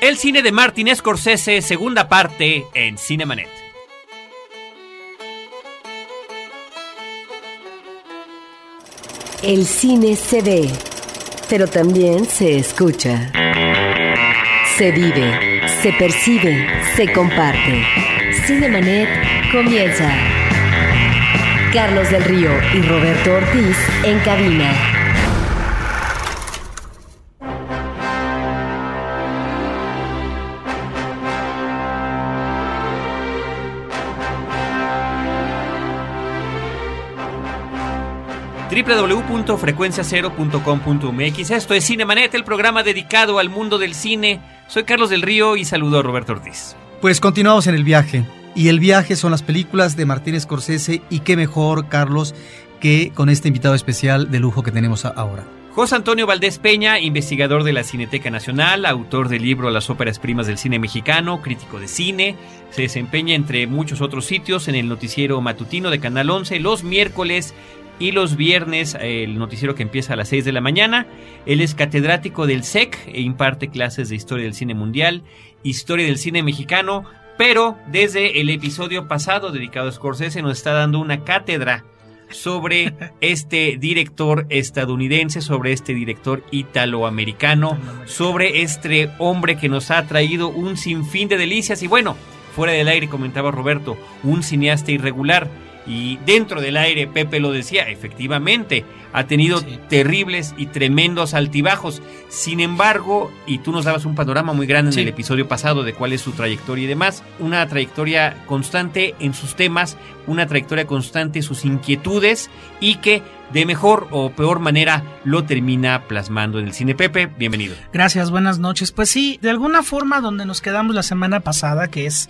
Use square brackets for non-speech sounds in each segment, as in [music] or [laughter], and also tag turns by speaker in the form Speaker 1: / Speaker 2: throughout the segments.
Speaker 1: El cine de Martin Scorsese, segunda parte en Cinemanet.
Speaker 2: El cine se ve, pero también se escucha. Se vive, se percibe, se comparte. Cinemanet comienza. Carlos del Río y Roberto Ortiz en cabina.
Speaker 1: www.frecuenciacero.com.mx Esto es Cinemanet, el programa dedicado al mundo del cine. Soy Carlos del Río y saludo a Roberto Ortiz.
Speaker 3: Pues continuamos en el viaje. Y el viaje son las películas de Martín Scorsese y qué mejor, Carlos, que con este invitado especial de lujo que tenemos ahora.
Speaker 1: José Antonio Valdés Peña, investigador de la Cineteca Nacional, autor del libro Las óperas primas del cine mexicano, crítico de cine, se desempeña entre muchos otros sitios en el noticiero matutino de Canal 11 los miércoles y los viernes el noticiero que empieza a las 6 de la mañana. Él es catedrático del SEC e imparte clases de historia del cine mundial, historia del cine mexicano, pero desde el episodio pasado dedicado a Scorsese nos está dando una cátedra sobre [laughs] este director estadounidense, sobre este director italoamericano, sobre este hombre que nos ha traído un sinfín de delicias y bueno, fuera del aire comentaba Roberto, un cineasta irregular y dentro del aire, Pepe lo decía, efectivamente, ha tenido sí. terribles y tremendos altibajos. Sin embargo, y tú nos dabas un panorama muy grande sí. en el episodio pasado de cuál es su trayectoria y demás, una trayectoria constante en sus temas, una trayectoria constante en sus inquietudes y que de mejor o peor manera lo termina plasmando en el cine. Pepe, bienvenido.
Speaker 4: Gracias, buenas noches. Pues sí, de alguna forma donde nos quedamos la semana pasada, que es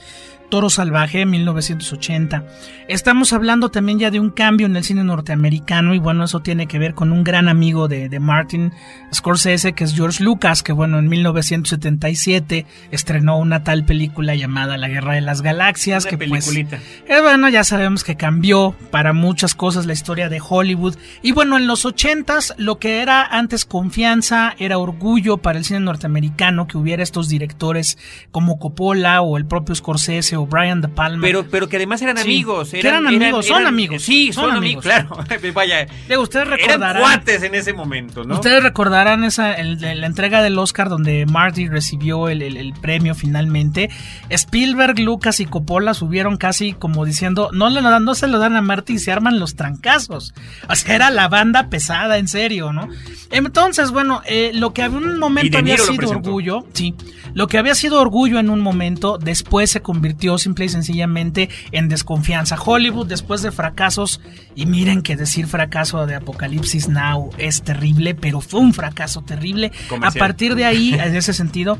Speaker 4: Toro Salvaje, 1980. Estamos hablando también ya de un cambio en el cine norteamericano y bueno, eso tiene que ver con un gran amigo de, de Martin Scorsese, que es George Lucas, que bueno, en 1977 estrenó una tal película llamada La Guerra de las Galaxias,
Speaker 1: una
Speaker 4: que
Speaker 1: peliculita.
Speaker 4: pues, eh, bueno, ya sabemos que cambió para muchas cosas la historia de Hollywood. Y bueno, en los 80s lo que era antes confianza, era orgullo para el cine norteamericano que hubiera estos directores como Coppola o el propio Scorsese Brian De Palma.
Speaker 1: Pero, pero que además eran
Speaker 4: Sí,
Speaker 1: amigos.
Speaker 4: que eran amigos, son amigos,
Speaker 1: Sí, son,
Speaker 4: son
Speaker 1: amigos,
Speaker 4: amigos.
Speaker 1: claro. [laughs] Vaya.
Speaker 4: Digo, ustedes
Speaker 1: Eran
Speaker 4: recordarán.
Speaker 1: cuates en ese momento, ¿no?
Speaker 4: Ustedes recordarán esa el- la entrega del Oscar donde Marty recibió el, el- el premio finalmente. Spielberg, Lucas y Coppola subieron casi como diciendo, no, le no se lo dan a Marty y se arman los trancazos. O sea, era la banda pesada, en serio, ¿no? Entonces, bueno, eh, lo que había en un momento había sido orgullo, sí, lo que había sido orgullo en un momento, después se convirtió simple y sencillamente en desconfianza. Hollywood, después de fracasos, y miren que decir fracaso de Apocalipsis Now es terrible, pero fue un fracaso terrible. A partir de ahí, en ese sentido,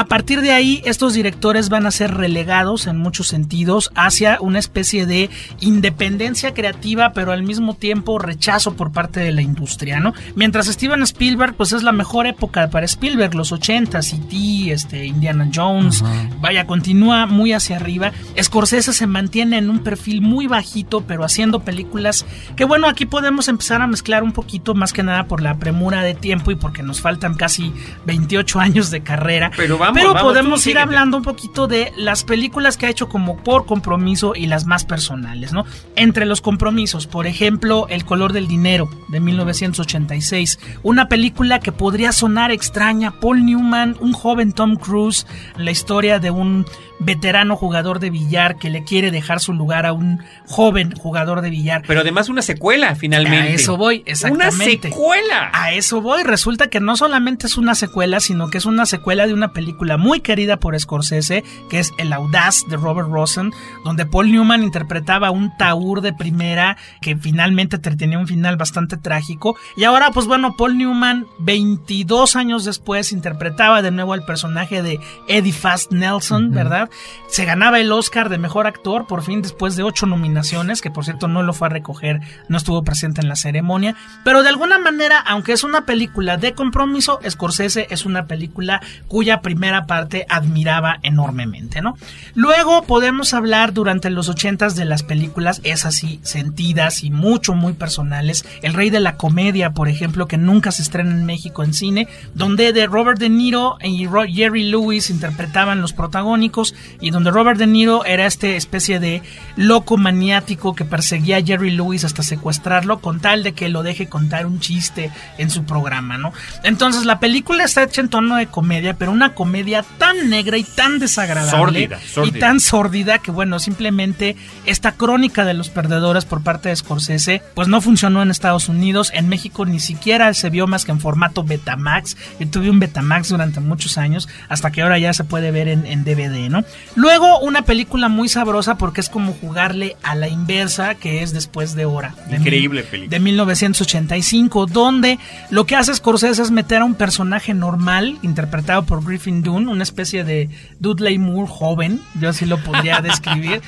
Speaker 4: a partir de ahí, estos directores van a ser relegados en muchos sentidos hacia una especie de independencia creativa, pero al mismo tiempo rechazo por parte de la industria, ¿no? Mientras Steven Spielberg, pues es la mejor época para Spielberg, los 80, E.T., este, Indiana Jones, vaya, continúa muy hacia arriba. Scorsese se mantiene en un perfil muy bajito, pero haciendo películas que, bueno, aquí podemos empezar a mezclar un poquito, más que nada por la premura de tiempo y porque nos faltan casi 28 años de carrera.
Speaker 1: Pero vamos,
Speaker 4: Pero
Speaker 1: vamos,
Speaker 4: podemos ir hablando un poquito de las películas que ha hecho como por compromiso y las más personales, ¿no? Entre los compromisos, por ejemplo, El color del dinero de 1986, una película que podría sonar extraña, Paul Newman, un joven Tom Cruise, la historia de un veterano jugador de billar que le quiere dejar su lugar a un joven jugador de billar.
Speaker 1: Pero además una secuela, finalmente.
Speaker 4: A eso voy, exactamente.
Speaker 1: Una secuela.
Speaker 4: A eso voy. Resulta que no solamente es una secuela, sino que es una secuela de una película muy querida por Scorsese, que es El Audaz de Robert Rosen, donde Paul Newman interpretaba un taur de primera que finalmente te- tenía un final bastante trágico. Y ahora, pues bueno, Paul Newman, 22 años después, interpretaba de nuevo al personaje de Eddie Fast Nelson, ¿verdad? Se ganaba el Oscar de mejor actor, por fin, después de ocho nominaciones, que por cierto no lo fue a recoger, no estuvo presente en la ceremonia. Pero de alguna manera, aunque es una película de compromiso, Scorsese es una película cuya primera parte admiraba enormemente, ¿no? Luego podemos hablar durante los ochentas de las películas, esas sí, sentidas y mucho, muy personales. El Rey de la Comedia, por ejemplo, que nunca se estrena en México en cine, donde de Robert De Niro y Jerry Lewis interpretaban los protagónicos y donde Robert De Niro era este especie de loco maniático que perseguía a Jerry Lewis hasta secuestrarlo con tal de que lo deje contar un chiste en su programa, ¿no? Entonces la película está hecha en tono de comedia, pero una comedia tan negra y tan desagradable y tan sórdida que bueno, simplemente esta crónica de los perdedores por parte de Scorsese pues no funcionó en Estados Unidos, en México ni siquiera se vio más que en formato Betamax, y tuve un Betamax durante muchos años, hasta que ahora ya se puede ver en, en DVD, ¿no? Luego una película muy sabrosa porque es como jugarle a la inversa que es después de hora.
Speaker 1: Increíble película.
Speaker 4: De 1985, donde lo que hace Scorsese es meter a un personaje normal, interpretado por Griffin Dunne, una especie de Dudley Moore joven, yo así lo podría [laughs] describir.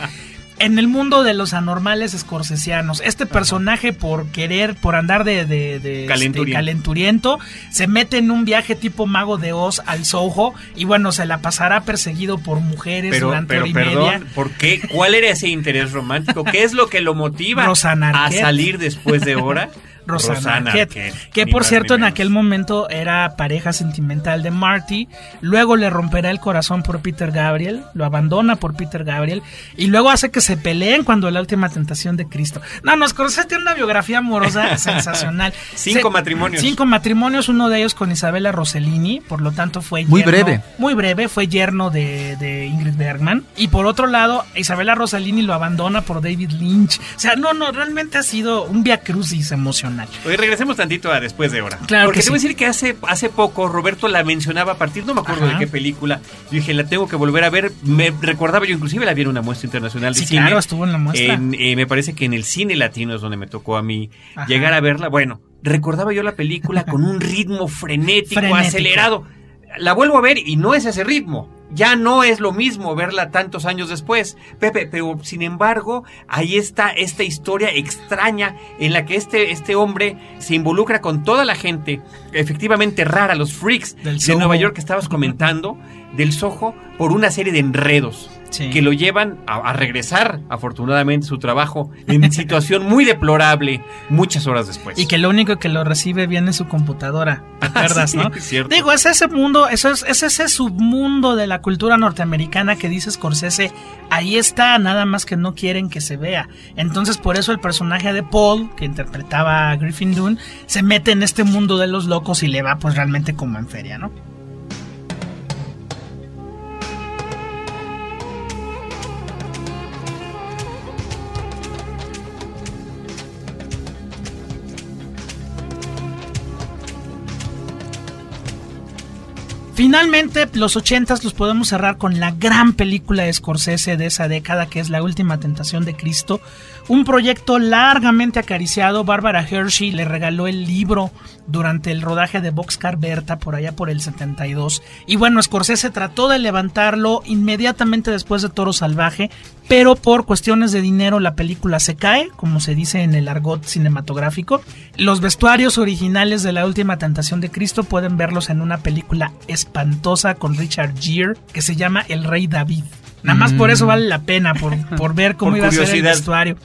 Speaker 4: en el mundo de los anormales escorsesianos, este personaje por querer, por andar de, de, este, calenturiento. se mete en un viaje tipo mago de Oz al Soho y bueno, se la pasará perseguido por mujeres durante
Speaker 1: pero, perdón, ¿por qué? ¿Cuál era ese interés romántico? ¿Qué es lo que lo motiva [laughs] a salir después de hora? [laughs]
Speaker 4: Rosana, que por cierto en aquel momento era pareja sentimental de Marty, luego le romperá el corazón por Peter Gabriel, lo abandona por Peter Gabriel y luego hace que se peleen cuando la última tentación de Cristo. No, nos conoce tiene una biografía amorosa [laughs] sensacional.
Speaker 1: Cinco matrimonios.
Speaker 4: Cinco matrimonios, uno de ellos con Isabella Rossellini, por lo tanto fue
Speaker 3: muy breve.
Speaker 4: Muy breve, fue yerno de, Ingrid Bergman y por otro lado Isabella Rossellini lo abandona por David Lynch. O sea, no, no, realmente ha sido un via crucis emocional.
Speaker 1: Oye, regresemos tantito a después de hora. Claro Porque te voy a decir que hace, hace poco Roberto la mencionaba a partir, no me acuerdo de qué película. Yo dije, la tengo que volver a ver. Me recordaba, yo inclusive la vi en una muestra internacional de
Speaker 4: sí,
Speaker 1: cine.
Speaker 4: claro, estuvo en la muestra.
Speaker 1: Eh, me parece que en el cine latino es donde me tocó a mí llegar a verla. Bueno, recordaba yo la película con un ritmo frenético, [laughs] acelerado. La vuelvo a ver y no es ese ritmo ya no es lo mismo verla tantos años después, Pepe, pero sin embargo, ahí está esta historia extraña en la que este, este hombre se involucra con toda la gente, efectivamente rara, los freaks de Nueva York que estabas comentando, del Soho, por una serie de enredos que lo llevan a, regresar, afortunadamente, su trabajo en [laughs] situación muy deplorable muchas horas después.
Speaker 4: Y que lo único que lo recibe bien es su computadora, ¿te [laughs] acuerdas, no? [laughs] Digo, es ese mundo, eso es, es ese submundo de la cultura norteamericana que dice Scorsese, ahí está, nada más que no quieren que se vea. Entonces, por eso el personaje de Paul, que interpretaba a Griffin Dunne, se mete en este mundo de los locos y le va pues realmente como en feria, ¿no? Finalmente, los ochentas los podemos cerrar con la gran película de Scorsese de esa década, que es La Última Tentación de Cristo. Un proyecto largamente acariciado. Barbara Hershey le regaló el libro durante el rodaje de Boxcar Berta por allá por el 72. Y bueno, Scorsese trató de levantarlo inmediatamente después de Toro Salvaje, pero por cuestiones de dinero la película se cae, como se dice en el argot cinematográfico. Los vestuarios originales de La Última Tentación de Cristo pueden verlos en una película espantosa con Richard Gere que se llama El Rey David. Nada más por eso mm. vale la pena, por, por ver cómo iba a ser el vestuario.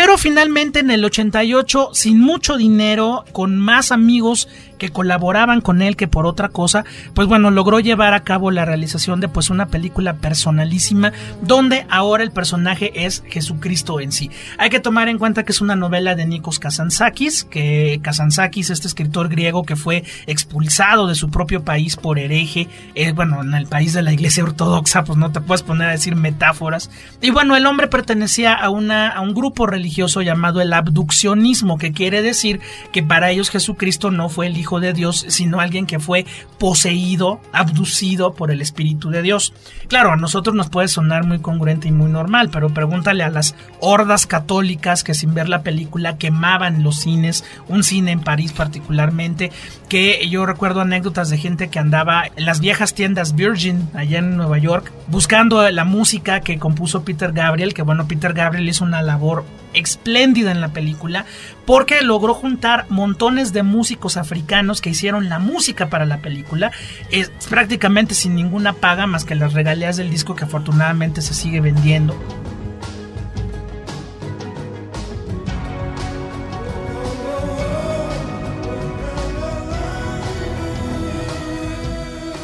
Speaker 4: Pero finalmente en el 88, sin mucho dinero, con más amigos que colaboraban con él que por otra cosa, pues bueno, logró llevar a cabo la realización de pues una película personalísima donde ahora el personaje es Jesucristo en sí. Hay que tomar en cuenta que es una novela de Nikos Kazantzakis, que Kazantzakis, este escritor griego que fue expulsado de su propio país por hereje, eh, bueno, en el país de la iglesia ortodoxa, pues no te puedes poner a decir metáforas. Y bueno, el hombre pertenecía a, una, a un grupo religioso llamado el abduccionismo, que quiere decir que para ellos Jesucristo no fue el hijo de Dios, sino alguien que fue poseído, abducido por el Espíritu de Dios. Claro, a nosotros nos puede sonar muy congruente y muy normal, pero pregúntale a las hordas católicas que sin ver la película quemaban los cines, un cine en París particularmente, que yo recuerdo anécdotas de gente que andaba en las viejas tiendas Virgin allá en Nueva York buscando la música que compuso Peter Gabriel, que bueno, Peter Gabriel hizo una labor espléndida en la película porque logró juntar montones de músicos africanos que hicieron la música para la película, es prácticamente sin ninguna paga más que las regalías del disco que afortunadamente se sigue vendiendo.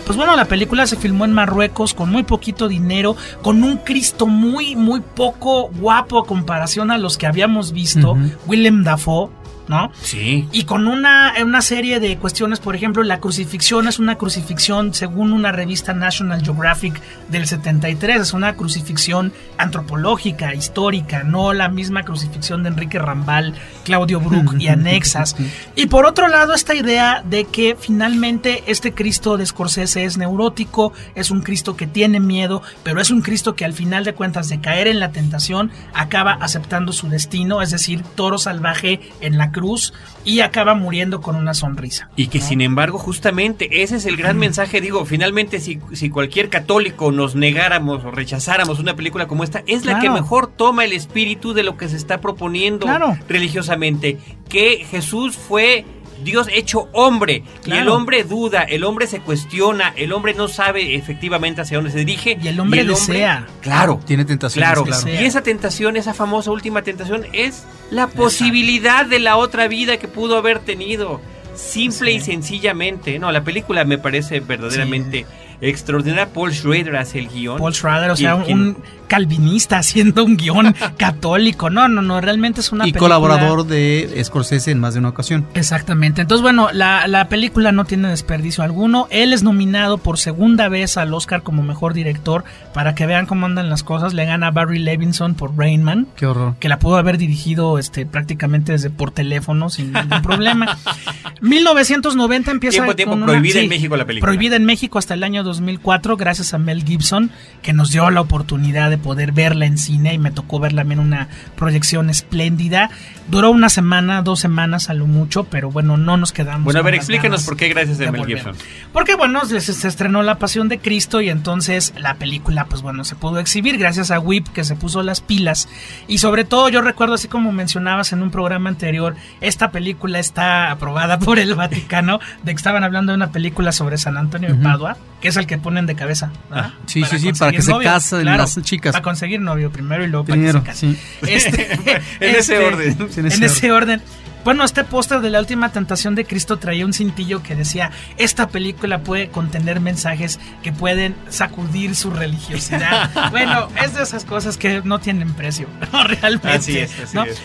Speaker 4: Pues bueno, la película se filmó en Marruecos con muy poquito dinero, con un Cristo muy, muy poco guapo a comparación a los que habíamos visto. Willem Dafoe, ¿no?
Speaker 1: Sí.
Speaker 4: Y con una, una serie de cuestiones, por ejemplo, la crucifixión es una crucifixión, según una revista National Geographic del 73, es una crucifixión antropológica, histórica, no la misma crucifixión de Enrique Rambal, Claudio Brook y [laughs] anexas. Y por otro lado, esta idea de que finalmente este Cristo de Scorsese es neurótico, es un Cristo que tiene miedo, pero es un Cristo que al final de cuentas de caer en la tentación acaba aceptando su destino, es decir, toro salvaje en la cruz y acaba muriendo con una sonrisa.
Speaker 1: Y que sin embargo, justamente, ese es el gran mensaje, digo, finalmente si, si cualquier católico nos negáramos o rechazáramos una película como esta, es la que mejor toma el espíritu de lo que se está proponiendo
Speaker 4: Claro.
Speaker 1: religiosamente, que Jesús fue Dios hecho hombre, y el hombre duda, el hombre se cuestiona, el hombre no sabe efectivamente hacia dónde se dirige.
Speaker 4: Y el hombre desea.
Speaker 1: Claro.
Speaker 3: Tiene tentaciones,
Speaker 1: Claro, y esa tentación, esa famosa última tentación, es la posibilidad de la otra vida que pudo haber tenido. Simple
Speaker 4: Sí.
Speaker 1: y sencillamente. No, la película me parece verdaderamente extraordinaria. Paul Schrader hace el guion.
Speaker 4: Paul Schrader, o sea, un calvinista [laughs] haciendo un guion católico. No, no, no, realmente es una
Speaker 3: y
Speaker 4: película-
Speaker 3: colaborador de Scorsese en más de una ocasión.
Speaker 4: Exactamente. Entonces, bueno, la, la película no tiene desperdicio alguno. Él es nominado por segunda vez al Oscar como mejor director. Para que vean cómo andan las cosas, le gana Barry Levinson por Rain Man.
Speaker 3: Qué horror.
Speaker 4: que la pudo haber dirigido este prácticamente desde por teléfono sin ningún problema. [laughs] 1990 empieza
Speaker 1: Tiempo, tiempo,
Speaker 4: con una-
Speaker 1: prohibida en México la película.
Speaker 4: Prohibida en México hasta el año 2004 gracias a Mel Gibson que nos dio la oportunidad de poder verla en cine y me tocó verla en una proyección espléndida. Duró una semana, dos semanas a lo mucho, pero bueno, no nos quedamos.
Speaker 1: Bueno, a ver, explíquenos por qué gracias a Mel
Speaker 4: volver.
Speaker 1: Gibson.
Speaker 4: Porque bueno, se, se estrenó La Pasión de Cristo y entonces la película, pues bueno, se pudo exhibir gracias a Whip que se puso las pilas. Y sobre todo yo recuerdo, así como mencionabas en un programa anterior, esta película está aprobada [laughs] por el Vaticano, de que estaban hablando de una película sobre San Antonio de Padua, que es el que ponen de cabeza.
Speaker 3: Ah, sí, sí, sí, para que se casen las chicas.
Speaker 4: Para conseguir novio primero y luego
Speaker 3: Primero,
Speaker 4: para que se casen.
Speaker 3: sí.
Speaker 4: Este, [laughs]
Speaker 1: En [laughs] ese
Speaker 4: este,
Speaker 1: orden.
Speaker 3: Sí,
Speaker 4: en ese, orden. Bueno, este póster de la última tentación de Cristo traía un cintillo que decía, esta película puede contener mensajes que pueden sacudir su religiosidad. [laughs] bueno, es de esas cosas que no tienen precio, ¿no? realmente.
Speaker 1: Así es, así
Speaker 4: ¿no?
Speaker 1: es.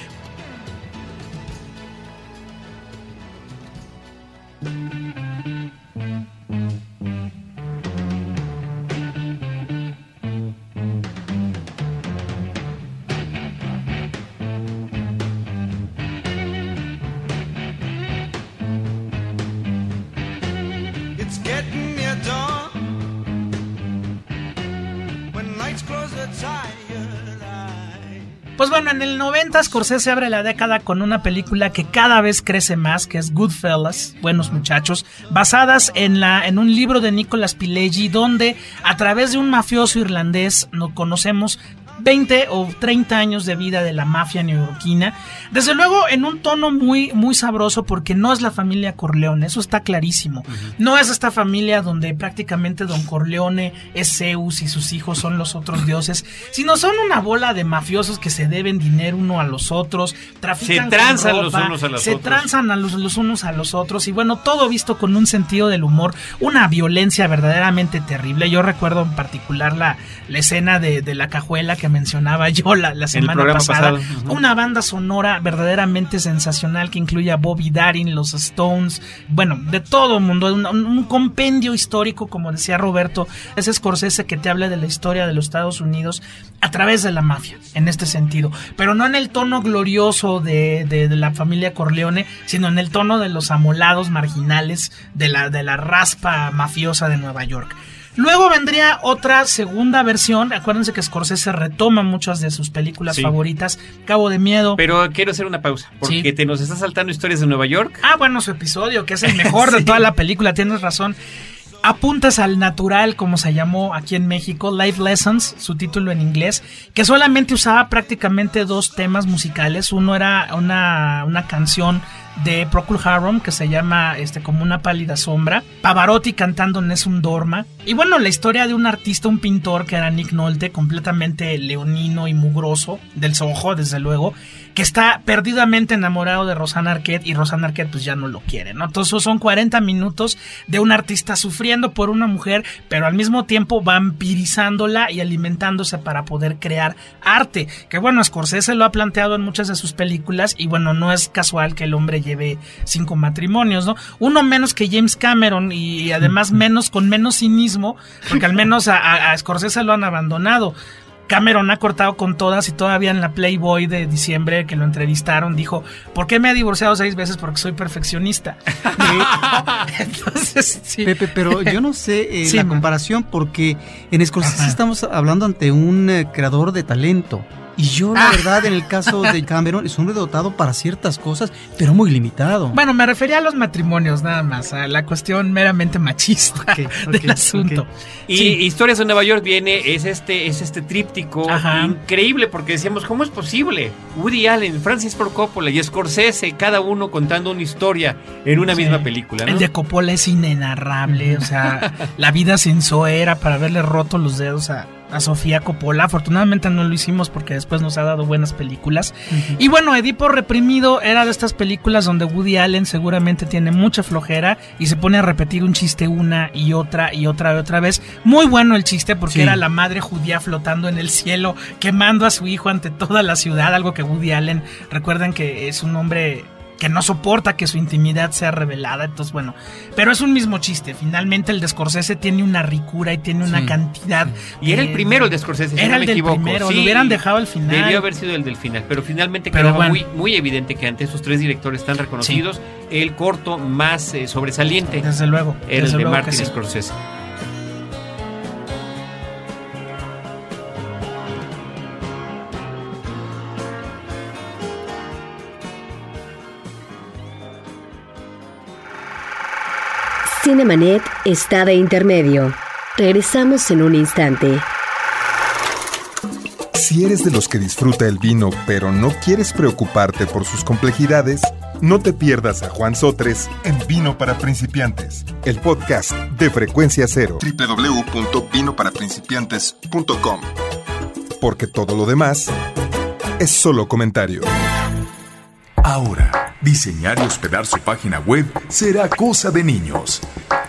Speaker 4: Pues bueno, en el 90 Scorsese abre la década con una película que cada vez crece más, que es Goodfellas, Buenos Muchachos, basadas en, la, en un libro de Nicolas Pileggi, donde a través de un mafioso irlandés nos conocemos 20 o 30 años de vida de la mafia neoyorquina. Desde luego en un tono muy, muy sabroso porque no es la familia Corleone, eso está clarísimo. No es esta familia donde prácticamente Don Corleone es Zeus y sus hijos son los otros dioses, sino son una bola de mafiosos que se deben dinero uno a los otros, trafican
Speaker 1: Se tranzan
Speaker 4: con
Speaker 1: los
Speaker 4: ropa,
Speaker 1: unos a los
Speaker 4: se
Speaker 1: otros.
Speaker 4: tranzan a los, los unos a los otros y bueno, todo visto con un sentido del humor, una violencia verdaderamente terrible. Yo recuerdo en particular la, la escena de, de la cajuela que mencionaba [laughs] yo la, la semana pasada.
Speaker 1: pasado.
Speaker 4: Una banda sonora verdaderamente sensacional que incluye a Bobby Darin, los Stones, bueno, de todo el mundo, un, un compendio histórico, como decía Roberto, ese Scorsese que te habla de la historia de los Estados Unidos a través de la mafia, en este sentido, pero no en el tono glorioso de, de- de la familia Corleone, sino en el tono de los amolados marginales de la, de la raspa mafiosa de Nueva York. Luego vendría otra segunda versión. Acuérdense que Scorsese retoma muchas de sus películas
Speaker 1: Sí.
Speaker 4: favoritas. Cabo de Miedo.
Speaker 1: Pero quiero hacer una pausa, porque
Speaker 4: Sí.
Speaker 1: te nos está saltando historias de Nueva York.
Speaker 4: Ah, bueno, su episodio, que es el mejor [laughs] de toda la película, tienes razón. Apuntas al natural, como se llamó aquí en México, Life Lessons, su título en inglés, que solamente usaba prácticamente dos temas musicales. Uno era una, una canción de Procol Harum que se llama este como una pálida sombra, Pavarotti cantando Nessun Dorma y bueno, la historia de un artista, un pintor que era Nick Nolte, completamente leonino y mugroso del Soho, desde luego, que está perdidamente enamorado de Rosanna Arquette y Rosanna Arquette pues ya no lo quiere, ¿no? Entonces son 40 minutos de un artista sufriendo por una mujer, pero al mismo tiempo vampirizándola y alimentándose para poder crear arte. Que bueno, Scorsese lo ha planteado en muchas de sus películas y bueno, no es casual que el hombre lleve cinco matrimonios, ¿no? Uno menos que James Cameron y además menos con menos cinismo, porque al menos a, a, a Scorsese lo han abandonado. Cameron ha cortado con todas y todavía en la Playboy de diciembre que lo entrevistaron dijo, ¿por qué me he divorciado seis veces? Porque soy perfeccionista. [laughs] [laughs] Entonces, sí.
Speaker 3: Pepe, pero yo no sé eh,
Speaker 4: Sí,
Speaker 3: la comparación porque en Scorsese
Speaker 4: Ajá.
Speaker 3: estamos hablando ante un eh, creador de talento. Y yo, la
Speaker 4: Ah.
Speaker 3: verdad, en el caso de Cameron, es un hombre dotado para ciertas cosas, pero muy limitado.
Speaker 4: Bueno, me refería a los matrimonios nada más, a la cuestión meramente machista [laughs] del asunto.
Speaker 1: Y
Speaker 4: Sí.
Speaker 1: Historias de Nueva York viene, es este, es este tríptico
Speaker 4: Ajá.
Speaker 1: increíble porque decíamos, ¿cómo es posible? Woody Allen, Francis Ford Coppola y Scorsese, cada uno contando una historia en una
Speaker 4: Sí.
Speaker 1: misma película, ¿no?
Speaker 4: El de Coppola es inenarrable, o sea, la vida sin Zoe era para haberle roto los dedos a, a Sofía Coppola. Afortunadamente no lo hicimos porque después nos ha dado buenas películas. Y bueno, Edipo Reprimido era de estas películas donde Woody Allen seguramente tiene mucha flojera y se pone a repetir un chiste una y otra y otra y otra vez. Muy bueno el chiste porque
Speaker 3: Sí.
Speaker 4: era la madre judía flotando en el cielo, quemando a su hijo ante toda la ciudad, algo que Woody Allen, recuerden que es un hombre que no soporta que su intimidad sea revelada, entonces bueno, pero es un mismo chiste, finalmente el de Scorsese tiene una ricura y tiene una
Speaker 3: Sí.
Speaker 4: cantidad.
Speaker 1: Y era el primero el de Scorsese, si
Speaker 4: Era
Speaker 1: no
Speaker 4: el
Speaker 1: me
Speaker 4: del
Speaker 1: equivoco.
Speaker 4: primero,
Speaker 1: Sí,
Speaker 4: lo hubieran dejado al final.
Speaker 1: Debió haber sido el del final, pero finalmente
Speaker 4: Pero
Speaker 1: quedaba
Speaker 4: bueno.
Speaker 1: muy, muy evidente que ante esos tres directores tan reconocidos, el corto más eh, sobresaliente
Speaker 4: Desde luego.
Speaker 1: era el de Martin. Scorsese.
Speaker 2: Cinemanet está de intermedio. Regresamos en un instante.
Speaker 5: Si eres de los que disfruta el vino pero no quieres preocuparte por sus complejidades, no te pierdas a Juan Sotres en Vino para Principiantes, el podcast de Frecuencia Cero. www.vinoparaprincipiantes.com Porque todo lo demás es solo comentario.
Speaker 6: Ahora, diseñar y hospedar su página web será cosa de niños.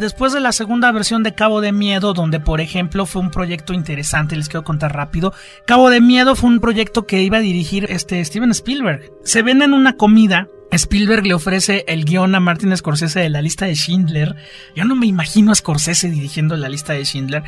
Speaker 4: Después de la segunda versión de Cabo de Miedo, donde por ejemplo fue un proyecto interesante, les quiero contar rápido. Cabo de Miedo fue un proyecto que iba a dirigir este Steven Spielberg. Se ven en una comida. Spielberg le ofrece el guion a Martin Scorsese de la lista de Schindler. Yo no me imagino a Scorsese dirigiendo la lista de Schindler.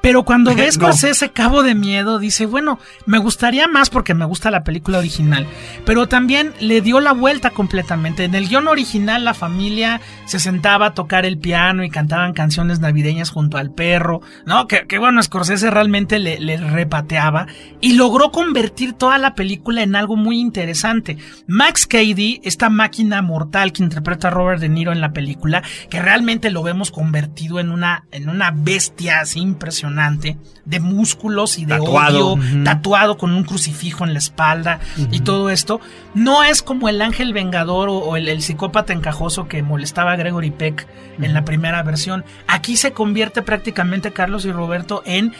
Speaker 4: Pero cuando [laughs] ve
Speaker 1: No.
Speaker 4: Scorsese Cabo de Miedo, dice, bueno, me gustaría más porque me gusta la película original. Pero también le dio la vuelta completamente. En el guion original la familia se sentaba a tocar el piano y cantaban canciones navideñas junto al perro. No, que, que bueno, Scorsese realmente le, le repateaba y logró convertir toda la película en algo muy interesante. Max Cady, esta máquina mortal que interpreta a Robert De Niro en la película, que realmente lo vemos convertido en una, en una bestia así impresionante de músculos y de
Speaker 1: Tatuado.
Speaker 4: odio, tatuado con un crucifijo en la espalda y todo esto, no es como el ángel vengador o, o el, el psicópata encajoso que molestaba a Gregory Peck en la primera versión. Aquí se convierte prácticamente Carlos y Roberto en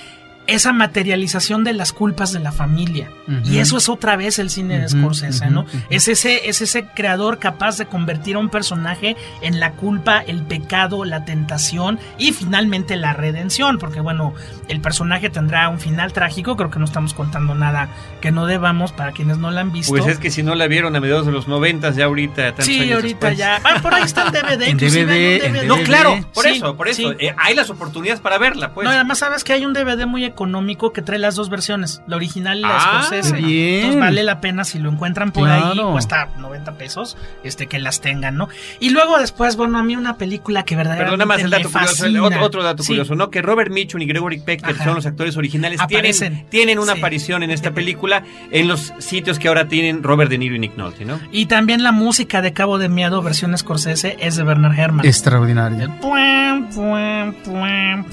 Speaker 4: esa materialización de las culpas de la familia. Y eso es otra vez el cine de Scorsese, ¿no?
Speaker 3: ujú, ujú.
Speaker 4: Es ese, es ese creador capaz de convertir a un personaje en la culpa, el pecado, la tentación y finalmente la redención. Porque bueno, el personaje tendrá un final trágico. Creo que no estamos contando nada que no debamos para quienes no la han visto.
Speaker 1: Pues es que si no la vieron a mediados de los noventas, ya ahorita,
Speaker 4: Sí, ahorita
Speaker 1: después.
Speaker 4: ya. Ah, por ahí está el DVD. [laughs]
Speaker 3: En DVD, en
Speaker 4: DVD.
Speaker 1: No, claro, por
Speaker 4: Sí,
Speaker 1: eso, por eso.
Speaker 4: sí.
Speaker 1: Eh, hay las oportunidades para verla, pues.
Speaker 4: no, además sabes que hay un DVD muy económico que trae las dos versiones, la original y la
Speaker 1: Ah,
Speaker 3: bien.
Speaker 4: Entonces vale la pena si lo encuentran por ahí,
Speaker 3: Claro.
Speaker 4: cuesta 90 pesos, este que las tengan, ¿no? Y luego después, bueno, a mí una película que verdaderamente
Speaker 1: Perdón, nada más el dato curioso, el otro, otro dato
Speaker 4: Sí.
Speaker 1: curioso, ¿no? Que Robert Mitchum y Gregory Peck, que
Speaker 4: Ajá.
Speaker 1: son los actores originales,
Speaker 4: Aparecen.
Speaker 1: tienen, tienen una
Speaker 4: Sí.
Speaker 1: aparición en esta película en los sitios que ahora tienen Robert De Niro y Nick Nolte, ¿no?
Speaker 4: Y también la música de Cabo de Miedo, versión Scorsese, es de Bernard Herrmann.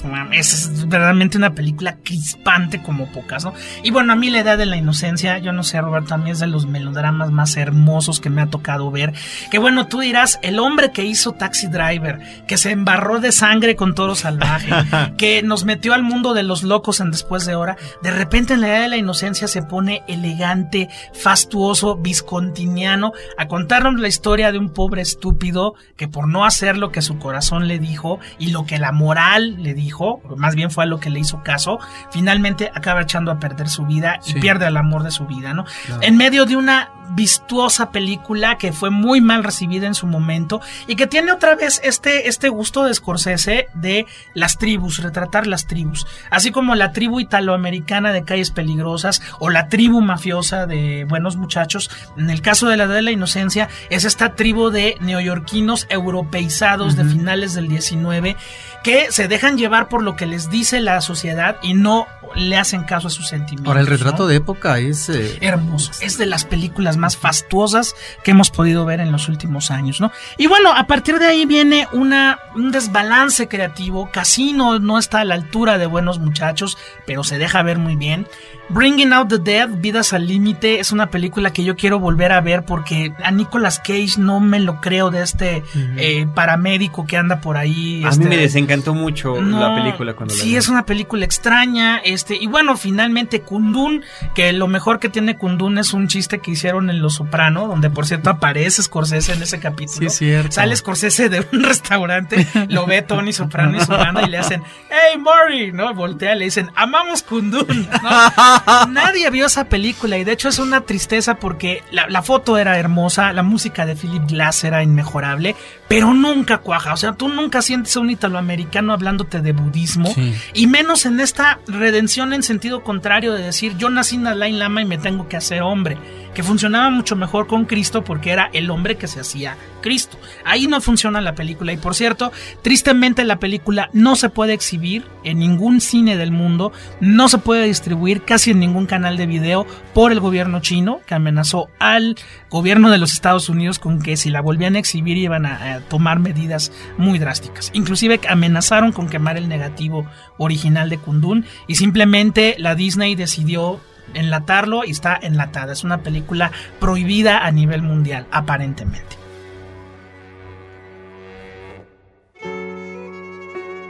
Speaker 4: Puam. Es, es verdaderamente una película crispante como pocas, ¿no? Y bueno, a mí la edad de la inocencia, yo no sé, Roberto, a mí es de los melodramas más hermosos que me ha tocado ver. Que bueno, tú dirás, el hombre que hizo Taxi Driver, que se embarró de sangre con Toro Salvaje, [laughs] que nos metió al mundo de los locos en Después de Hora, de repente en la edad de la inocencia se pone elegante, fastuoso, viscontiniano, a contarnos la historia de un pobre estúpido que por no hacer lo que su corazón le dijo y lo que la moral le dijo, más bien fue a lo que le hizo caso, finalmente acaba echando a perder su vida y
Speaker 3: Sí.
Speaker 4: pierde el amor de su vida, ¿no? En medio de una vistuosa película que fue muy mal recibida en su momento y que tiene otra vez este, este gusto de Scorsese de las tribus, retratar las tribus, así como la tribu italoamericana de calles peligrosas o la tribu mafiosa de buenos muchachos. En el caso de la de la inocencia es esta tribu de neoyorquinos europeizados de finales del 19 que se dejan llevar por lo que les dice la sociedad y no le hacen caso a sus sentimientos.
Speaker 3: Ahora, el retrato
Speaker 4: ¿no?
Speaker 3: de época es... eh,
Speaker 4: hermoso. Es de las películas más fastuosas que hemos podido ver en los últimos años, ¿no? Y bueno, a partir de ahí viene una, un desbalance creativo. Casino no está a la altura de Buenos Muchachos, pero se deja ver muy bien. Bringing Out the Dead, Vidas al Límite, es una película que yo quiero volver a ver porque a Nicolas Cage no me lo creo de este eh, paramédico que anda por ahí.
Speaker 1: A
Speaker 4: este,
Speaker 1: mí me desencantó mucho
Speaker 4: no,
Speaker 1: la película cuando la
Speaker 4: sí
Speaker 1: vi.
Speaker 4: es una película extraña este y bueno finalmente Kundun que lo mejor que tiene Kundun es un chiste que hicieron en Los Soprano donde por cierto aparece Scorsese en ese capítulo
Speaker 3: Sí, es cierto.
Speaker 4: sale Scorsese de un [laughs] restaurante lo ve Tony Soprano y banda y le hacen hey Murray no voltea y le dicen amamos Kundun ¿no? [laughs] nadie vio esa película y de hecho es una tristeza porque la, la foto era hermosa la música de Philip Glass era inmejorable pero nunca cuaja o sea tú nunca sientes a un italoamericano hablándote de budismo
Speaker 3: Sí.
Speaker 4: y menos en esta redención en sentido contrario de decir yo nací en Dalai Lama y me tengo que hacer hombre, que funcionaba mucho mejor con Cristo porque era el hombre que se hacía Cristo. Ahí no funciona la película y por cierto, tristemente la película no se puede exhibir en ningún cine del mundo, no se puede distribuir casi en ningún canal de video por el gobierno chino que amenazó al gobierno de los Estados Unidos con que si la volvían a exhibir iban a, a tomar medidas muy drásticas. Inclusive amenazaron con quemar el negativo original de Kundun y simplemente la Disney decidió enlatarlo y está enlatada. Es una película prohibida a nivel mundial, aparentemente.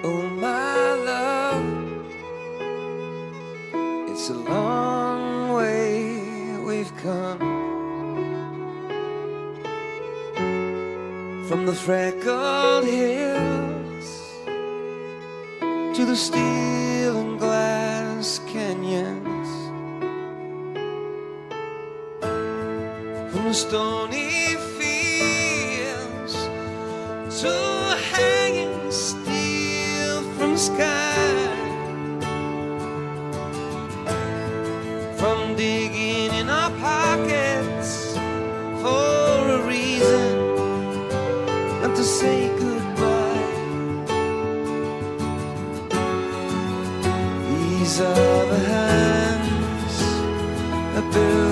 Speaker 7: Oh, my love, it's a long way we've come from the freckled hills to the steel and glass stony fields to hanging steel from sky. From digging in our pockets for a reason and to say goodbye. These are the hands that America.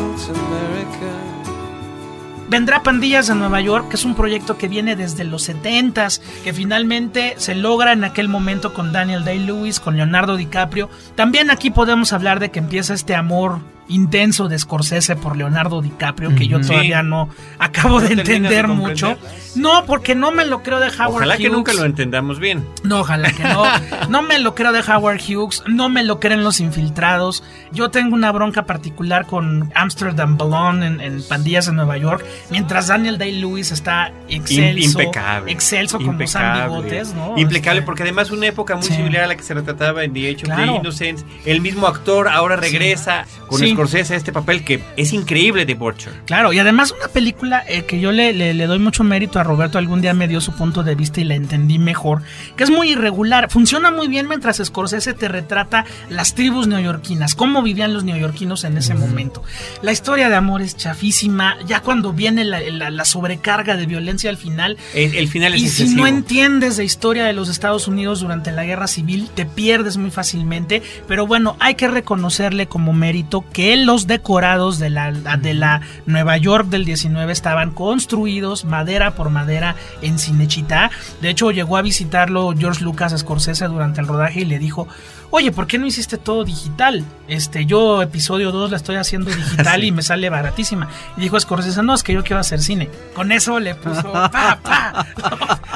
Speaker 4: Vendrá Pandillas de Nueva York, que es un proyecto que viene desde los 70s, que finalmente se logra en aquel momento con Daniel Day-Lewis, con Leonardo DiCaprio. También aquí podemos hablar de que empieza este amor intenso de Scorsese por Leonardo DiCaprio, que yo todavía no acabo
Speaker 1: ¿No
Speaker 4: de entender mucho. No, porque no me lo creo de Howard
Speaker 1: Ojalá que
Speaker 4: Hughes.
Speaker 1: nunca lo entendamos bien.
Speaker 4: No, ojalá que no. [laughs] No me lo creo de Howard Hughes, no me lo creen los infiltrados. Yo tengo una bronca particular con Amsterdam Balloon en, en Pandillas de Nueva York, mientras Daniel Day-Lewis está excelso.
Speaker 1: impecable.
Speaker 4: Excelso con Sam
Speaker 1: Impecable.
Speaker 4: Bigotes, ¿no?
Speaker 1: Impecable,
Speaker 4: Este,
Speaker 1: porque además una época muy
Speaker 4: Sí.
Speaker 1: similar a la que se retrataba en The Age of
Speaker 4: Claro.
Speaker 1: the Innocents. El mismo actor ahora regresa con
Speaker 4: Sí.
Speaker 1: Scorsese a este papel que es increíble de Butcher.
Speaker 4: Claro, y además una película eh, que yo le, le- le doy mucho mérito a Roberto, algún día me dio su punto de vista y la entendí mejor, que es muy irregular, funciona muy bien mientras Scorsese te retrata las tribus neoyorquinas, cómo vivían los neoyorquinos en ese momento. La historia de amor es chafísima, ya cuando viene la, la- la sobrecarga de violencia al final,
Speaker 1: El, el final es
Speaker 4: y si no entiendes de historia de los Estados Unidos durante la guerra civil, te pierdes muy fácilmente. Pero bueno, hay que reconocerle como mérito que los decorados de la, de la Nueva York del 19 estaban construidos madera por madera en Cinechita. De hecho, llegó a visitarlo George Lucas Scorsese durante el rodaje y le dijo. Oye, ¿por qué no hiciste todo digital? Este, yo episodio 2 la estoy haciendo digital [laughs] y me sale baratísima. Y dijo Scorsese, no, es que yo quiero hacer cine. Con eso le puso [laughs] pa, pa.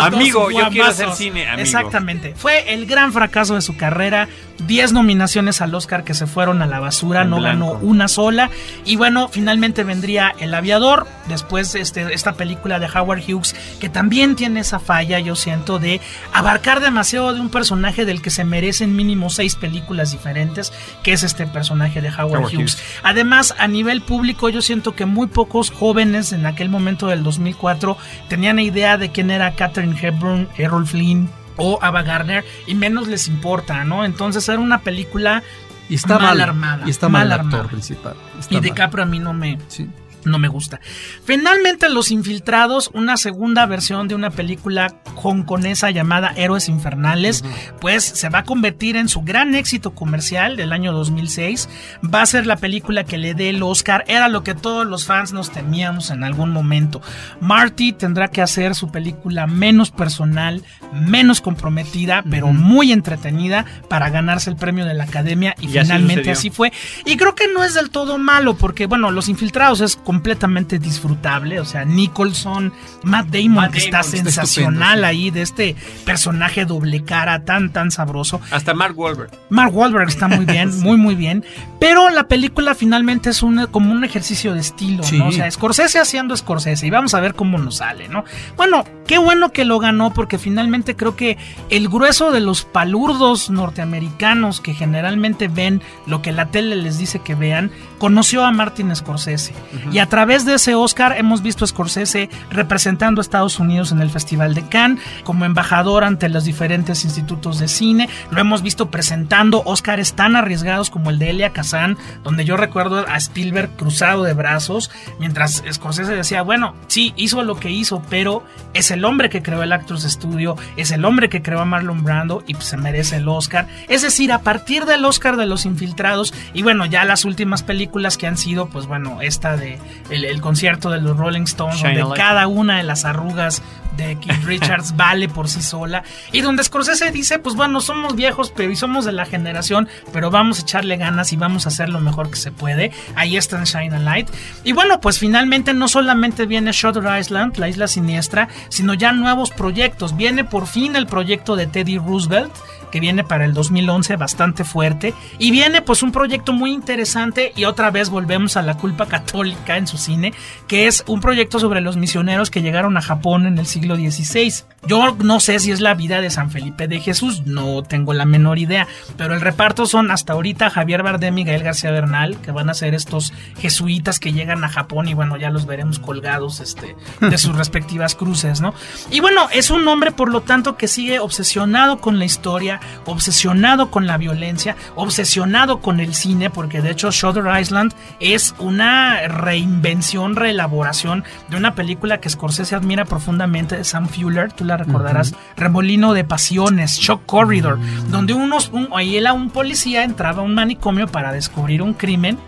Speaker 1: Amigo, yo quiero hacer cine, amigo.
Speaker 4: Exactamente. Fue el gran fracaso de su carrera. 10 nominaciones al Oscar que se fueron a la basura,
Speaker 1: En
Speaker 4: no
Speaker 1: blanco.
Speaker 4: ganó una sola. Y bueno, finalmente vendría El Aviador, después este, esta película de Howard Hughes, que también tiene esa falla, yo siento, de abarcar demasiado de un personaje del que se merecen mínimo seis películas diferentes, que es este personaje de Howard,
Speaker 1: Howard
Speaker 4: Hughes.
Speaker 1: Hughes.
Speaker 4: Además, a nivel público, yo siento que muy pocos jóvenes en aquel momento del 2004 tenían idea de quién era Catherine Hepburn, Errol Flynn o Ava Gardner, y menos les importa, ¿no? Entonces era una película
Speaker 3: Y está
Speaker 4: mal
Speaker 3: mal,
Speaker 4: armada.
Speaker 3: Y está mal, el
Speaker 4: armada.
Speaker 3: actor principal. Está
Speaker 4: Y
Speaker 3: mal.
Speaker 4: DiCaprio a mí no me,
Speaker 3: Sí.
Speaker 4: No me gusta. Finalmente, Los Infiltrados, una segunda versión de una película hongkonesa llamada Héroes Infernales, pues se va a convertir en su gran éxito comercial del año 2006. Va a ser la película que le dé el Oscar. Era lo que todos los fans nos temíamos en algún momento. Marty tendrá que hacer su película menos personal, menos comprometida, pero muy entretenida para ganarse el premio de la Academia y, finalmente así fue. Y creo que no es del todo malo, porque bueno, Los Infiltrados es completamente disfrutable. O sea, Nicholson, Matt Damon,
Speaker 1: Matt
Speaker 4: que está
Speaker 1: Damon, está
Speaker 4: sensacional
Speaker 3: sí.
Speaker 4: ahí de este personaje doble cara tan, tan sabroso.
Speaker 1: Hasta Mark Wahlberg.
Speaker 4: Mark Wahlberg está muy bien, [laughs] muy, muy bien. Pero la película finalmente es un, como un ejercicio de estilo,
Speaker 3: Sí.
Speaker 4: ¿no? O sea, Scorsese haciendo Scorsese y vamos a ver cómo nos sale, ¿no? Bueno, qué bueno que lo ganó porque finalmente creo que el grueso de los palurdos norteamericanos que generalmente ven lo que la tele les dice que vean, conoció a Martin Scorsese. Y a través de ese Oscar hemos visto a Scorsese representando a Estados Unidos en el Festival de Cannes como embajador ante los diferentes institutos de cine. Lo hemos visto presentando Oscars tan arriesgados como el de Elia Kazan, donde yo recuerdo a Spielberg cruzado de brazos, mientras Scorsese decía, bueno, sí, hizo lo que hizo, pero es el hombre que creó el Actors Studio, es el hombre que creó a Marlon Brando y pues, se merece el Oscar. Es decir, a partir del Oscar de los infiltrados y bueno, ya las últimas películas que han sido, pues bueno, esta de el, el concierto de los Rolling Stones,
Speaker 1: Shine
Speaker 4: donde cada una de las arrugas de Keith [laughs] Richards vale por sí sola y donde Scorsese dice, pues bueno, somos viejos, pero y somos de la generación, pero vamos a echarle ganas y vamos a hacer lo mejor que se puede. Ahí está en Shine a Light. Y bueno, pues finalmente no solamente viene Shutter Island, la isla siniestra, sino ya nuevos proyectos. Viene por fin el proyecto de Teddy Roosevelt que viene para el 2011 bastante fuerte. Y viene pues un proyecto muy interesante y otra vez volvemos a la culpa católica en su cine que es un proyecto sobre los misioneros que llegaron a Japón en el siglo XVI yo no sé si es la vida de San Felipe de Jesús no tengo la menor idea pero el reparto son hasta ahorita Javier Bardem y Gael García Bernal que van a ser estos jesuitas que llegan a Japón y bueno ya los veremos colgados este de sus [laughs] respectivas cruces no y bueno es un hombre por lo tanto que sigue obsesionado con la historia obsesionado con la violencia, obsesionado con el cine, porque de hecho Shutter Island es una reinvención, reelaboración de una película que Scorsese admira profundamente de Sam Fuller, tú la recordarás, Remolino de Pasiones, Shock Corridor, donde unos, un, ahí era un policía entraba a un manicomio para descubrir un crimen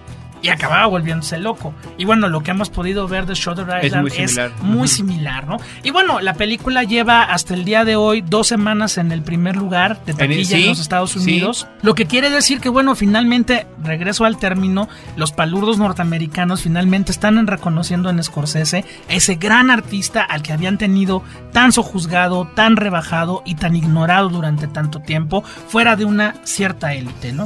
Speaker 4: y acababa volviéndose loco. Y bueno, lo que hemos podido ver de Shutter
Speaker 1: Es
Speaker 4: Island es muy similar, ¿no? Y bueno, la película lleva hasta el día de hoy dos semanas en el primer lugar de taquilla en,
Speaker 1: sí,
Speaker 4: los Estados
Speaker 1: sí.
Speaker 4: Unidos. Lo que quiere decir que, bueno, finalmente, regreso al término, los palurdos norteamericanos finalmente están en- reconociendo en Scorsese ese gran artista al que habían tenido tan sojuzgado, tan rebajado y tan ignorado durante tanto tiempo, fuera de una cierta élite, ¿no?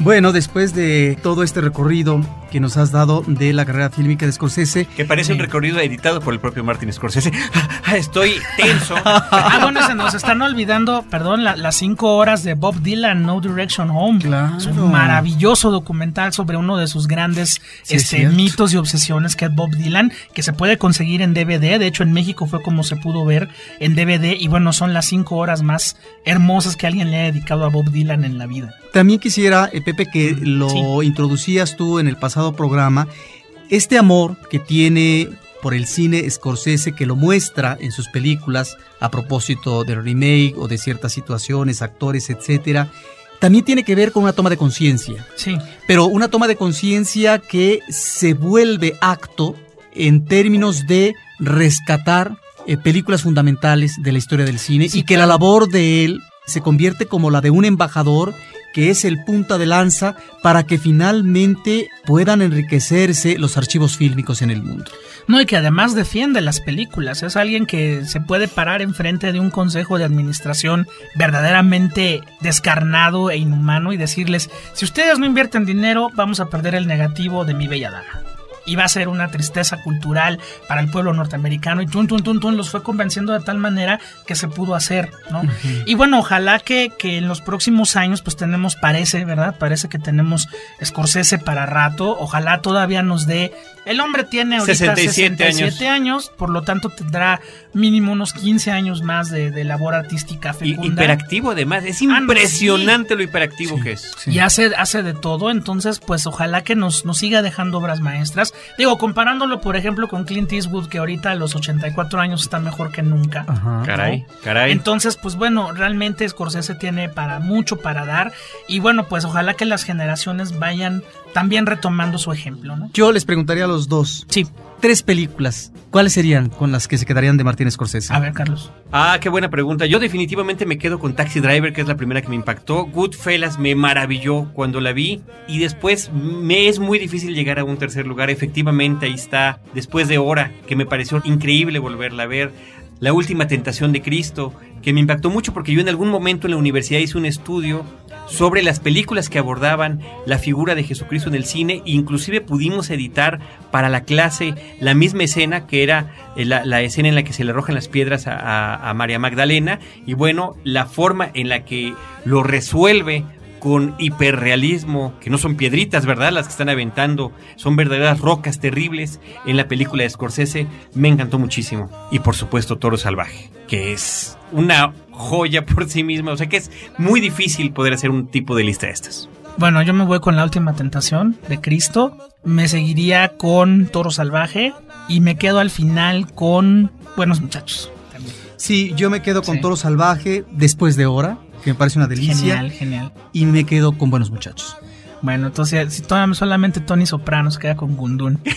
Speaker 3: Bueno, después de todo este recorrido que nos has dado de la carrera fílmica de Scorsese,
Speaker 1: Que parece un recorrido editado por el propio Martin Scorsese. [laughs] Estoy tenso. [laughs]
Speaker 4: Ah, bueno, se nos están olvidando, perdón, la- las cinco horas de Bob Dylan, No Direction Home.
Speaker 3: Claro.
Speaker 4: Es un maravilloso documental sobre uno de sus grandes
Speaker 3: Sí,
Speaker 4: este, mitos y obsesiones que es Bob Dylan, que se puede conseguir en DVD. De hecho, en México fue como se pudo ver en DVD. Y bueno, son las cinco horas más hermosas que alguien le ha dedicado a Bob Dylan en la vida.
Speaker 3: También quisiera, eh, Pepe, que lo introducías tú en el pasado programa, este amor que tiene por el cine Scorsese, que lo muestra en sus películas a propósito del remake o de ciertas situaciones, actores, etcétera, también tiene que ver con una toma de conciencia.
Speaker 4: Sí.
Speaker 3: Pero una toma de conciencia que se vuelve acto en términos de rescatar eh, películas fundamentales de la historia del cine
Speaker 4: Sí,
Speaker 3: y que la labor de él se convierte como la de un embajador que es el punta de lanza para que finalmente puedan enriquecerse los archivos fílmicos en el mundo.
Speaker 4: No, y que además defiende las películas. Es alguien que se puede parar enfrente de un consejo de administración verdaderamente descarnado e inhumano y decirles, si ustedes no invierten dinero, vamos a perder el negativo de mi bella daga. Y va a ser una tristeza cultural para el pueblo norteamericano. Y tun, tun, tun, tun, los fue convenciendo de tal manera que se pudo hacer, ¿no? Y bueno, ojalá que, que en los próximos años, pues tenemos, parece, ¿verdad? Parece que tenemos Scorsese para rato. Ojalá todavía nos dé. El hombre tiene ahorita
Speaker 1: 67 años.
Speaker 4: 67 años, por lo tanto tendrá mínimo unos 15 años más de, de labor artística
Speaker 1: Y
Speaker 4: fecunda.
Speaker 1: hiperactivo además. Es
Speaker 4: Ah, no,
Speaker 1: impresionante lo hiperactivo que es.
Speaker 4: Y hace, hace de todo, entonces pues ojalá que nos, nos siga dejando obras maestras. Digo, comparándolo por ejemplo con Clint Eastwood, que ahorita a los 84 años está mejor que nunca.
Speaker 1: Caray, caray.
Speaker 4: Entonces, pues bueno, realmente Scorsese tiene para mucho para dar. Y bueno, pues ojalá que las generaciones vayan también retomando su ejemplo, ¿no?
Speaker 3: Yo les preguntaría a los dos.
Speaker 4: Sí.
Speaker 3: Tres películas. ¿Cuáles serían con las que se quedarían de Martín Scorsese?
Speaker 4: A ver, Carlos.
Speaker 1: Ah, qué buena pregunta. Yo definitivamente me quedo con Taxi Driver, que es la primera que me impactó. Goodfellas me maravilló cuando la vi. Y después me es muy difícil llegar a un tercer lugar. Efectivamente, ahí está. Después de Hora, que me pareció increíble volverla a ver. La última tentación de Cristo, que me impactó mucho porque yo en algún momento en la universidad hice un estudio sobre las películas que abordaban la figura de Jesucristo en el cine. Inclusive pudimos editar para la clase la misma escena que era eh, la, la escena en la que se le arrojan las piedras a, a- a María Magdalena. Y bueno, la forma en la que lo resuelve con hiperrealismo, que no son piedritas, ¿verdad? Las que están aventando, son verdaderas rocas terribles en la película de Scorsese, me encantó muchísimo. Y por supuesto Toro Salvaje, que es una joya por sí misma, o sea que es muy difícil poder hacer un tipo de lista de estas.
Speaker 4: Bueno, yo me voy con la última tentación de Cristo. Me seguiría con Toro Salvaje. Y me quedo al final con Buenos Muchachos.
Speaker 3: Sí, yo me quedo con
Speaker 4: Sí.
Speaker 3: Toro Salvaje después de Hora, que me parece una delicia.
Speaker 4: Genial, genial.
Speaker 3: Y me quedo con Buenos Muchachos.
Speaker 4: Bueno, entonces, si solamente Tony Soprano se queda con Gundun. [laughs]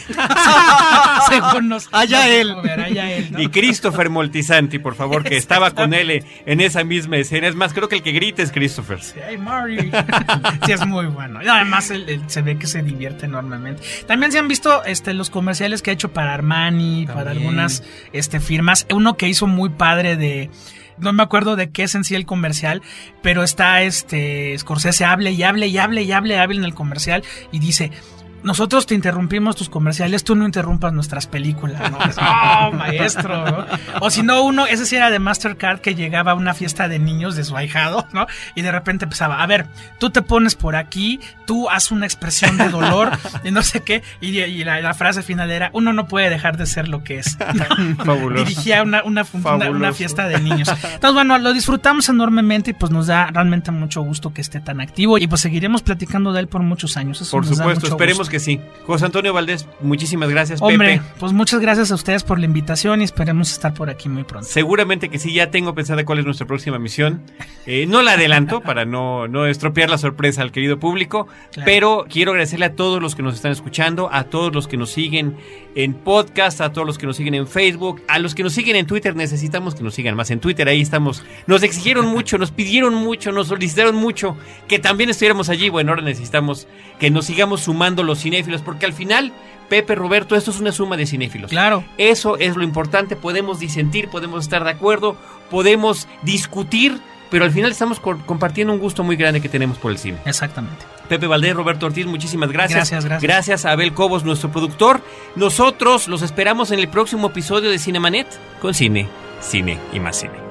Speaker 4: [laughs] Según nos.
Speaker 3: Allá
Speaker 4: nos
Speaker 3: él.
Speaker 4: ver, allá él, ¿no?
Speaker 1: Y Christopher Moltisanti, por favor, que estaba con él en esa misma escena. Es más, creo que el que grita es Christopher.
Speaker 4: Hey, Mari. [laughs] sí, es muy bueno. Y además, él- él se ve que se divierte enormemente. También se han visto este, los comerciales que ha hecho para Armani, para algunas este, firmas. Uno que hizo muy padre de. No me acuerdo de qué es el comercial, pero está este Scorsese hable y hable y hable y hable, hable en el comercial y dice. Nosotros te interrumpimos tus comerciales, tú no interrumpas nuestras películas, ¿no? ¡Oh, [laughs] maestro! ¿no? O si no, uno, ese sí era de Mastercard que llegaba a una fiesta de niños de su ahijado, ¿no? Y de repente empezaba, a ver, tú te pones por aquí, tú haz una expresión de dolor y no sé qué, y, y la, la frase final era, uno no puede dejar de ser lo que es. ¿no? [laughs]
Speaker 1: Fabuloso.
Speaker 4: Dirigía una, una, una- una fiesta de niños. Entonces, bueno, lo disfrutamos enormemente y pues nos da realmente mucho gusto que esté tan activo y pues seguiremos platicando de él por muchos años. Eso
Speaker 1: Por supuesto, esperemos
Speaker 4: gusto.
Speaker 1: Que sí. José Antonio Valdés, muchísimas gracias,
Speaker 4: Hombre,
Speaker 1: Pepe.
Speaker 4: pues muchas gracias a ustedes por la invitación y esperemos estar por aquí muy pronto.
Speaker 1: Seguramente que sí, ya tengo pensada cuál es nuestra próxima misión. Eh, no la adelanto [laughs] para no, no estropear la sorpresa al querido público,
Speaker 4: Claro.
Speaker 1: pero quiero agradecerle a todos los que nos están escuchando, a todos los que nos siguen en podcast, a todos los que nos siguen en Facebook, a los que nos siguen en Twitter. Necesitamos que nos sigan más en Twitter, ahí estamos. Nos exigieron [laughs] mucho, nos pidieron mucho, nos solicitaron mucho que también estuviéramos allí. Bueno, ahora necesitamos que nos sigamos sumando los cinéfilos, porque al final, Pepe, Roberto, esto es una suma de cinéfilos.
Speaker 4: Claro.
Speaker 1: Eso es lo importante, podemos disentir, podemos estar de acuerdo, podemos discutir, pero al final estamos co- compartiendo un gusto muy grande que tenemos por el cine.
Speaker 4: Exactamente.
Speaker 1: Pepe Valdés, Roberto Ortiz, muchísimas gracias.
Speaker 4: Gracias, gracias.
Speaker 1: Gracias a Abel Cobos, nuestro productor. Nosotros los esperamos en el próximo episodio de Cinemanet con cine, cine y más cine.